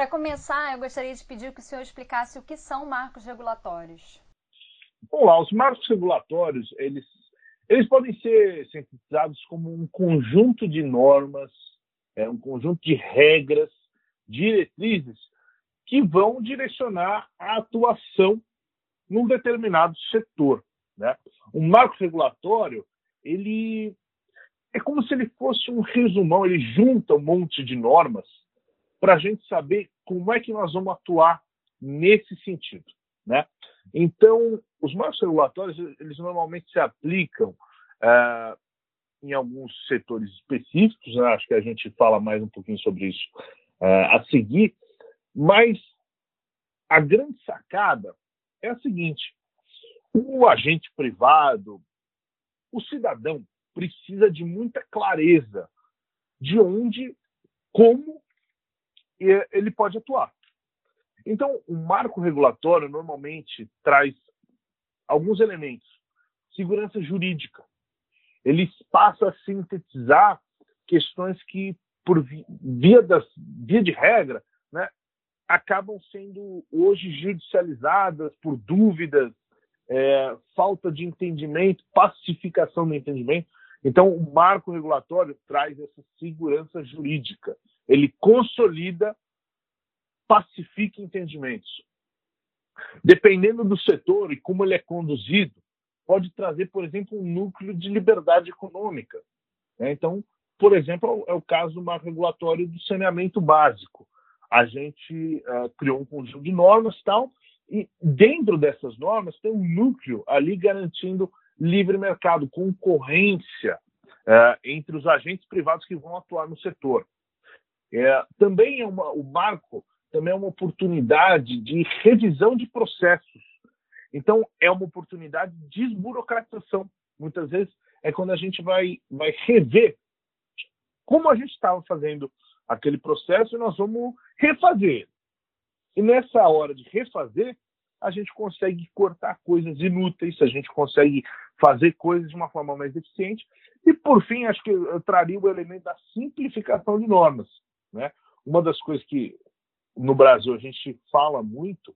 Para começar, eu gostaria de pedir que o senhor explicasse o que são marcos regulatórios. Bom, lá, os marcos regulatórios, eles, eles podem ser sintetizados como um conjunto de normas, é, um conjunto de regras, diretrizes que vão direcionar a atuação num determinado setor. Né? Um marco regulatório, ele é como se ele fosse um resumão, ele junta um monte de normas para a gente saber como é que nós vamos atuar nesse sentido. Né? Então, os marcos regulatórios, eles normalmente se aplicam uh, em alguns setores específicos, né? acho que a gente fala mais um pouquinho sobre isso uh, a seguir, mas a grande sacada é a seguinte: o agente privado, o cidadão, precisa de muita clareza de onde, como ele pode atuar. Então, o marco regulatório normalmente traz alguns elementos. Segurança jurídica. Ele passa a sintetizar questões que, por via, das, via de regra, né, acabam sendo hoje judicializadas por dúvidas, é, falta de entendimento, pacificação do entendimento. Então, o marco regulatório traz essa segurança jurídica. Ele consolida, pacifica entendimentos. Dependendo do setor e como ele é conduzido, pode trazer, por exemplo, um núcleo de liberdade econômica. Né? Então, por exemplo, é o caso do marco regulatório do saneamento básico. A gente uh, criou um conjunto de normas tal, e dentro dessas normas tem um núcleo ali garantindo livre mercado, concorrência uh, entre os agentes privados que vão atuar no setor. É, também é uma, o marco também é uma oportunidade de revisão de processos. Então, é uma oportunidade de desburocratização. Muitas vezes é quando a gente vai, vai rever como a gente estava fazendo aquele processo e nós vamos refazer. E nessa hora de refazer, a gente consegue cortar coisas inúteis, a gente consegue fazer coisas de uma forma mais eficiente. E, por fim, acho que eu traria o elemento da simplificação de normas. Né? Uma das coisas que no Brasil a gente fala muito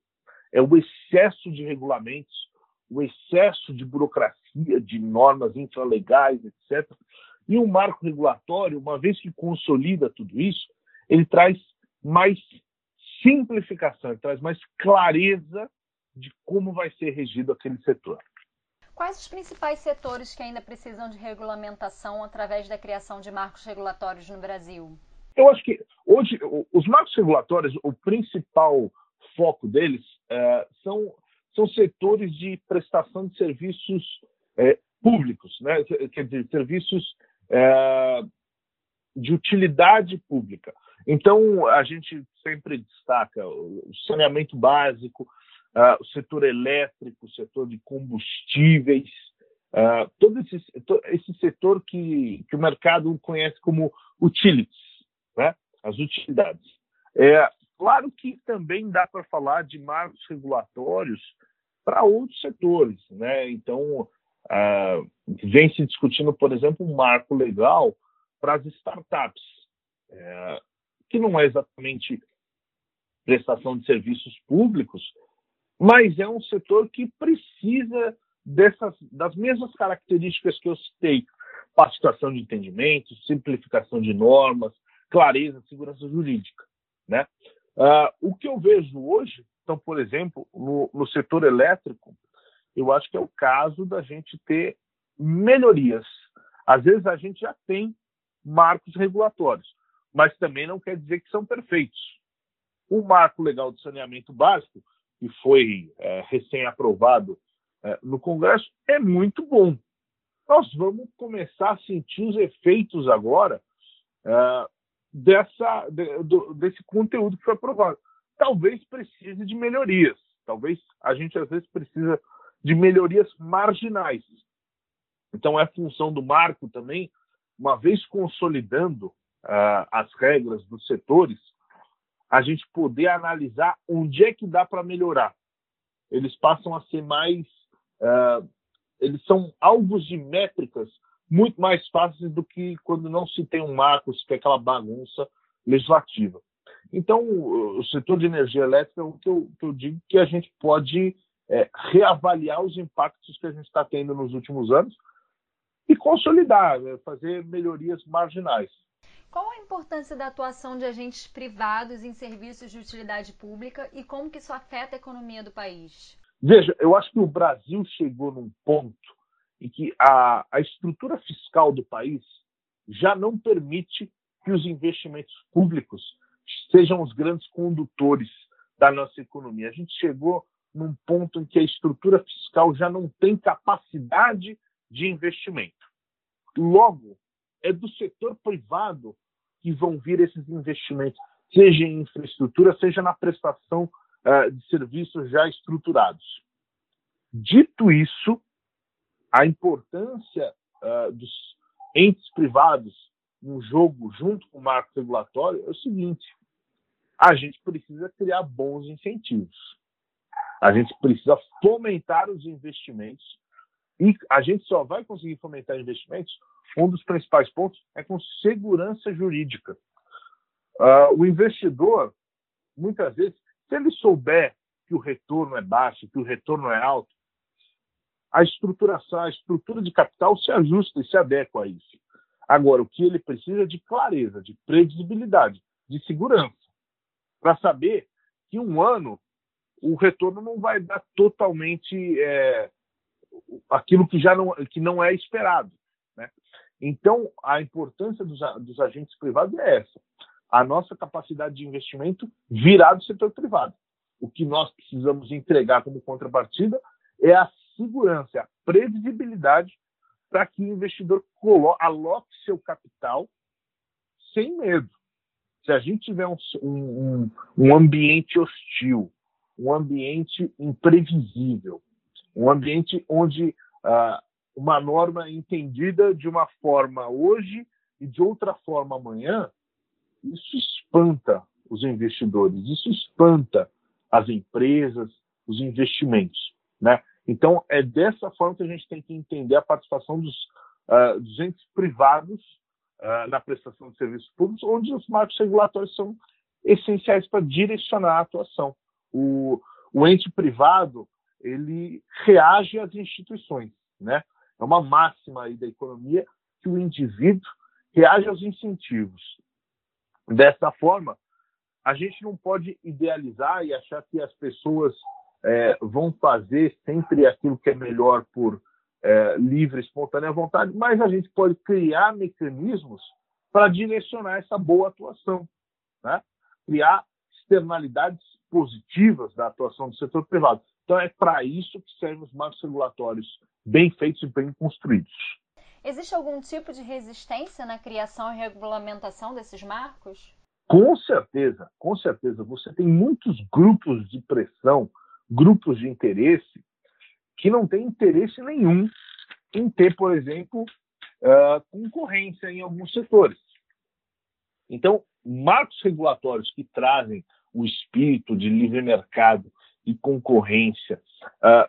é o excesso de regulamentos, o excesso de burocracia, de normas infralegais, etc. E o marco regulatório, uma vez que consolida tudo isso, ele traz mais simplificação, ele traz mais clareza de como vai ser regido aquele setor. Quais os principais setores que ainda precisam de regulamentação através da criação de marcos regulatórios no Brasil? Eu acho que hoje os marcos regulatórios, o principal foco deles é, são, são setores de prestação de serviços é, públicos, né? quer dizer, serviços é, de utilidade pública. Então, a gente sempre destaca o saneamento básico, uh, o setor elétrico, o setor de combustíveis, uh, todo esse, esse setor que, que o mercado conhece como utilities, né? as utilidades. É, claro que também dá para falar de marcos regulatórios para outros setores. Né? Então, uh, vem se discutindo, por exemplo, um marco legal para as startups, é, que não é exatamente prestação de serviços públicos, mas é um setor que precisa dessas, das mesmas características que eu citei: pacificação de entendimento, simplificação de normas, clareza, segurança jurídica. Né? Uh, o que eu vejo hoje, então, por exemplo, no, no setor elétrico, eu acho que é o caso da gente ter melhorias. Às vezes a gente já tem marcos regulatórios, mas também não quer dizer que são perfeitos. O marco legal de saneamento básico que foi é, recém-aprovado é, no Congresso, é muito bom. Nós vamos começar a sentir os efeitos agora é, dessa, de, do, desse conteúdo que foi aprovado. Talvez precise de melhorias, talvez a gente às vezes precisa de melhorias marginais. Então é função do marco também, uma vez consolidando uh, as regras dos setores, a gente poder analisar onde é que dá para melhorar. Eles passam a ser mais. Uh, eles são alvos de métricas muito mais fáceis do que quando não se tem um marco, se tem aquela bagunça legislativa. Então, o setor de energia elétrica, o que eu, que eu digo que a gente pode é, reavaliar os impactos que a gente está tendo nos últimos anos e consolidar, né, fazer melhorias marginais. Qual a importância da atuação de agentes privados em serviços de utilidade pública e como que isso afeta a economia do país? Veja, eu acho que o Brasil chegou num ponto em que a, a estrutura fiscal do país já não permite que os investimentos públicos sejam os grandes condutores da nossa economia. A gente chegou num ponto em que a estrutura fiscal já não tem capacidade de investimento. Logo, é do setor privado que vão vir esses investimentos, seja em infraestrutura, seja na prestação uh, de serviços já estruturados. Dito isso, a importância uh, dos entes privados no jogo junto com o marco regulatório é o seguinte: a gente precisa criar bons incentivos. A gente precisa fomentar os investimentos e a gente só vai conseguir fomentar investimentos. Um dos principais pontos é com segurança jurídica. Uh, o investidor, muitas vezes, se ele souber que o retorno é baixo, que o retorno é alto, a estruturação, a estrutura de capital se ajusta e se adequa a isso. Agora, o que ele precisa é de clareza, de previsibilidade, de segurança, para saber que um ano o retorno não vai dar totalmente é, aquilo que já não, que não é esperado. Né? Então, a importância dos, dos agentes privados é essa. A nossa capacidade de investimento virá do setor privado. O que nós precisamos entregar como contrapartida é a segurança, a previsibilidade para que o investidor aloque seu capital sem medo. Se a gente tiver um, um, um ambiente hostil, um ambiente imprevisível, um ambiente onde uh, uma norma é entendida de uma forma hoje e de outra forma amanhã, isso espanta os investidores, isso espanta as empresas, os investimentos. Né? Então, é dessa forma que a gente tem que entender a participação dos, uh, dos entes privados uh, na prestação de serviços públicos, onde os marcos regulatórios são essenciais para direcionar a atuação. O, o ente privado ele reage às instituições, né? É uma máxima aí da economia que o indivíduo reage aos incentivos. Dessa forma, a gente não pode idealizar e achar que as pessoas é, vão fazer sempre aquilo que é melhor por é, livre, espontânea vontade, mas a gente pode criar mecanismos para direcionar essa boa atuação, né? criar externalidades positivas da atuação do setor privado. Então, é para isso que servem os marcos regulatórios bem feitos e bem construídos. Existe algum tipo de resistência na criação e regulamentação desses marcos? Com certeza, com certeza. Você tem muitos grupos de pressão grupos de interesse que não têm interesse nenhum em ter, por exemplo, uh, concorrência em alguns setores. Então, marcos regulatórios que trazem o espírito de livre mercado e concorrência uh,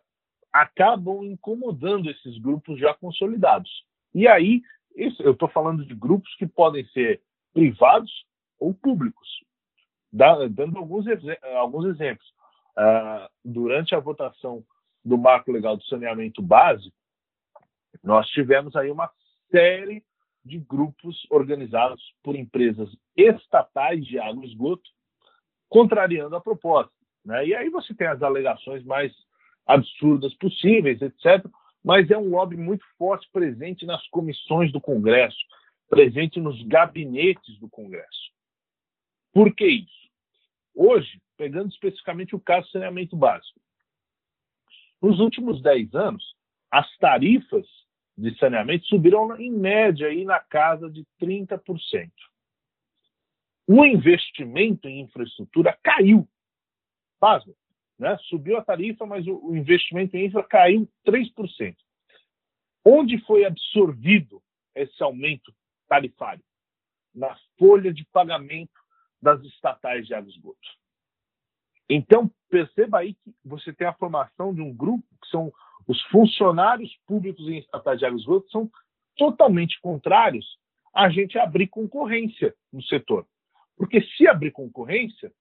acabam incomodando esses grupos já consolidados. E aí, isso, eu estou falando de grupos que podem ser privados ou públicos. dando alguns, alguns exemplos. Uh, durante a votação do marco legal do saneamento básico, nós tivemos aí uma série de grupos organizados por empresas estatais de água e esgoto contrariando a proposta. Né? E aí você tem as alegações mais absurdas possíveis, etc. Mas é um lobby muito forte presente nas comissões do Congresso, presente nos gabinetes do Congresso. Por que isso? Hoje, pegando especificamente o caso do saneamento básico. Nos últimos 10 anos, as tarifas de saneamento subiram em média aí na casa de 30%. O investimento em infraestrutura caiu. Pasma, né? Subiu a tarifa, mas o investimento em infra caiu 3%. Onde foi absorvido esse aumento tarifário? Na folha de pagamento das estatais de água e esgoto. Então, perceba aí que você tem a formação de um grupo que são os funcionários públicos em estatais de água esgoto são totalmente contrários a gente abrir concorrência no setor. Porque se abrir concorrência,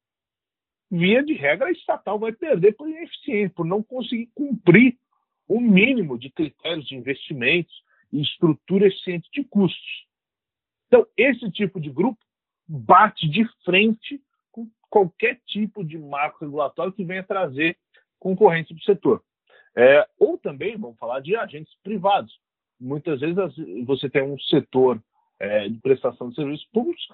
via de regra, a estatal vai perder por ineficiência, por não conseguir cumprir o mínimo de critérios de investimentos e estrutura eficiente de custos. Então, esse tipo de grupo bate de frente qualquer tipo de marco regulatório que venha trazer concorrência para o setor. É, ou também, vamos falar de agentes privados. Muitas vezes você tem um setor é, de prestação de serviços públicos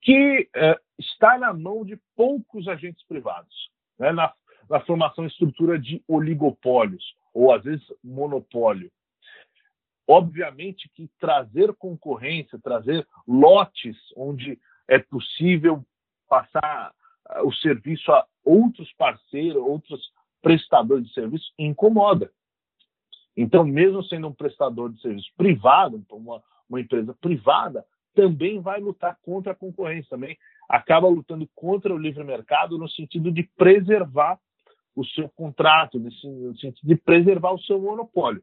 que é, está na mão de poucos agentes privados, né, na, na formação e estrutura de oligopólios, ou às vezes monopólio. Obviamente que trazer concorrência, trazer lotes onde é possível passar o serviço a outros parceiros, outros prestadores de serviço, incomoda. Então, mesmo sendo um prestador de serviço privado, uma, uma empresa privada, também vai lutar contra a concorrência, também acaba lutando contra o livre mercado no sentido de preservar o seu contrato, no sentido de preservar o seu monopólio.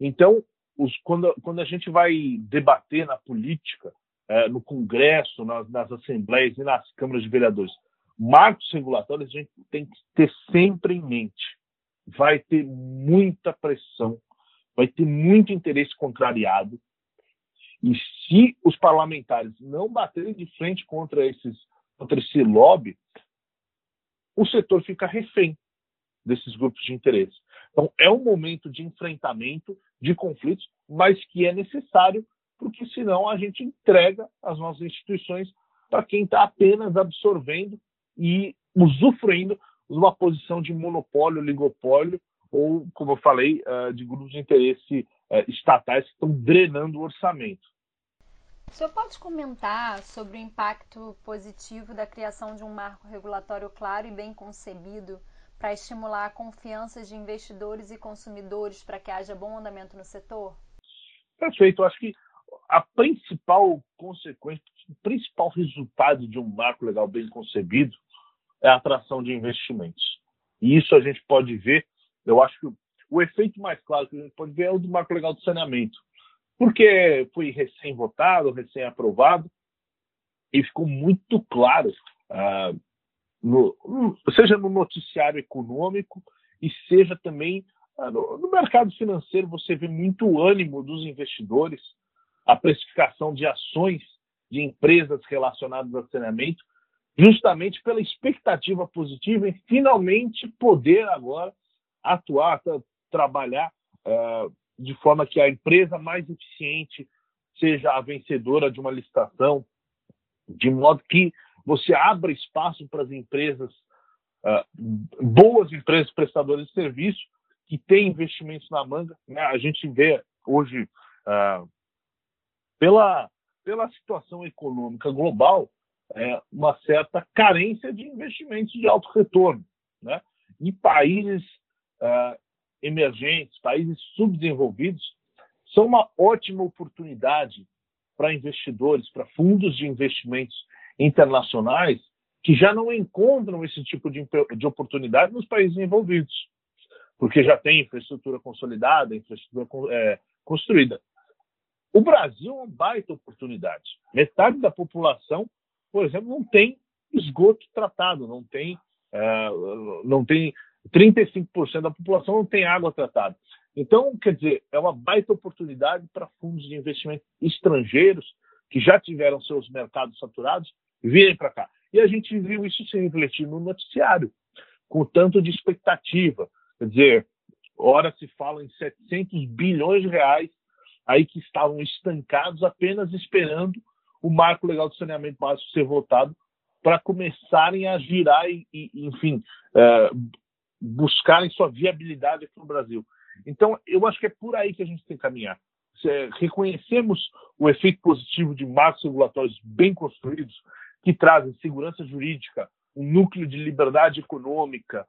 Então, os, quando, quando a gente vai debater na política, é, no Congresso, nas, nas, assembleias e nas câmaras de vereadores, marcos regulatórios, a gente tem que ter sempre em mente. Vai ter muita pressão, vai ter muito interesse contrariado, e se os parlamentares não baterem de frente contra, esses, contra esse lobby, o setor fica refém desses grupos de interesse. Então, é um momento de enfrentamento, de conflitos, mas que é necessário, porque senão a gente entrega as nossas instituições para quem está apenas absorvendo e usufruindo de uma posição de monopólio, oligopólio, ou, como eu falei, eh, de grupos de interesse eh, estatais que estão drenando o orçamento. O senhor pode comentar sobre o impacto positivo da criação de um marco regulatório claro e bem concebido para estimular a confiança de investidores e consumidores para que haja bom andamento no setor? Perfeito. Eu acho que a principal consequência, o principal resultado de um marco legal bem concebido é a atração de investimentos. E isso a gente pode ver, eu acho que o efeito mais claro que a gente pode ver é o do marco legal do saneamento porque foi recém-votado, recém-aprovado, e ficou muito claro, ah, no, seja no noticiário econômico e seja também ah, no, no, mercado financeiro, você vê muito ânimo dos investidores, a precificação de ações de empresas relacionadas a saneamento, justamente pela expectativa positiva em finalmente poder agora atuar, trabalhar uh, de forma que a empresa mais eficiente seja a vencedora de uma licitação, de modo que você abra espaço para as empresas, uh, boas empresas prestadoras de serviço, que têm investimentos na manga. Né? A gente vê hoje, uh, pela, pela situação econômica global, é, uma certa carência de investimentos de alto retorno. Né? E países uh, emergentes, países subdesenvolvidos, são uma ótima oportunidade para investidores, para fundos de investimentos internacionais que já não encontram esse tipo de, de oportunidade nos países envolvidos, porque já tem infraestrutura consolidada, infraestrutura é, construída. O Brasil é uma baita oportunidade. Metade da população, por exemplo, não tem esgoto tratado, não tem, é, não tem 35% da população não tem água tratada. Então, quer dizer, é uma baita oportunidade para fundos de investimento estrangeiros que já tiveram seus mercados saturados virem para cá. E a gente viu isso se refletir no noticiário, com tanto de expectativa. Quer dizer, ora se fala em 700 bilhões de reais aí que estavam estancados apenas esperando o marco legal de saneamento básico ser votado para começarem a girar e, e enfim, é, buscarem sua viabilidade aqui no Brasil. Então, eu acho que é por aí que a gente tem que caminhar. Se reconhecemos o efeito positivo de marcos regulatórios bem construídos, que trazem segurança jurídica, um núcleo de liberdade econômica,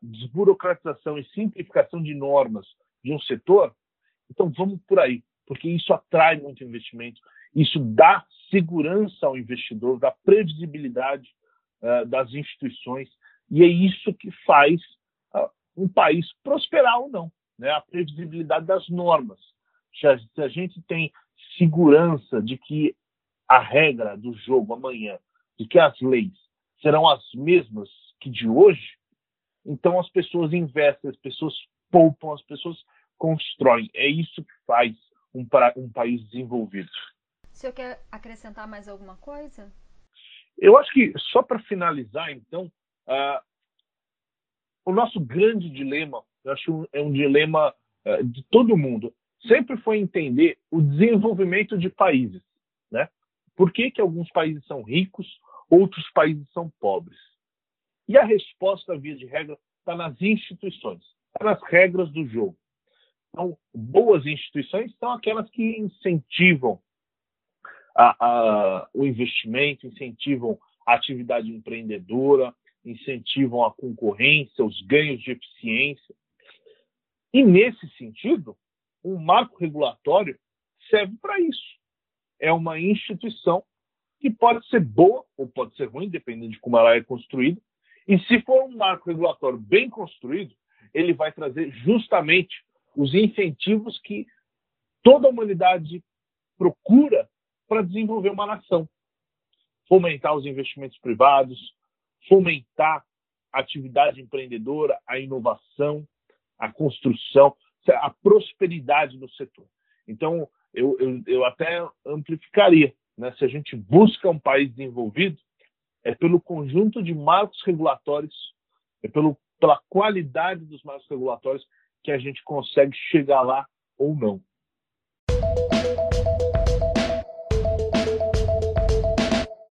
desburocratização e simplificação de normas de um setor, então vamos por aí, porque isso atrai muito investimento, isso dá segurança ao investidor, dá previsibilidade uh, das instituições, e é isso que faz um país prosperar ou não, né? a previsibilidade das normas. Se a gente tem segurança de que a regra do jogo amanhã de que as leis serão as mesmas que de hoje, então as pessoas investem, as pessoas poupam, as pessoas constroem. É isso que faz um, um país desenvolvido. Senhor quer acrescentar mais alguma coisa? Eu acho que, só para finalizar, então, uh, o nosso grande dilema, eu acho é um dilema uh, de todo mundo, sempre foi entender o desenvolvimento de países. Né? Por que, que alguns países são ricos, outros países são pobres? E a resposta, via de regra, está nas instituições, está nas regras do jogo. Então, boas instituições são aquelas que incentivam a, a, o investimento, incentivam a atividade empreendedora, incentivam a concorrência, os ganhos de eficiência. E, nesse sentido, um marco regulatório serve para isso. É uma instituição que pode ser boa ou pode ser ruim, dependendo de como ela é construída. E se for um marco regulatório bem construído, ele vai trazer justamente os incentivos que toda a humanidade procura para desenvolver uma nação. Fomentar os investimentos privados, fomentar a atividade empreendedora, a inovação, a construção, a prosperidade do setor. Então, eu, eu, eu até amplificaria. Né? Se a gente busca um país desenvolvido, é pelo conjunto de marcos regulatórios, é pelo, pela qualidade dos marcos regulatórios que a gente consegue chegar lá ou não.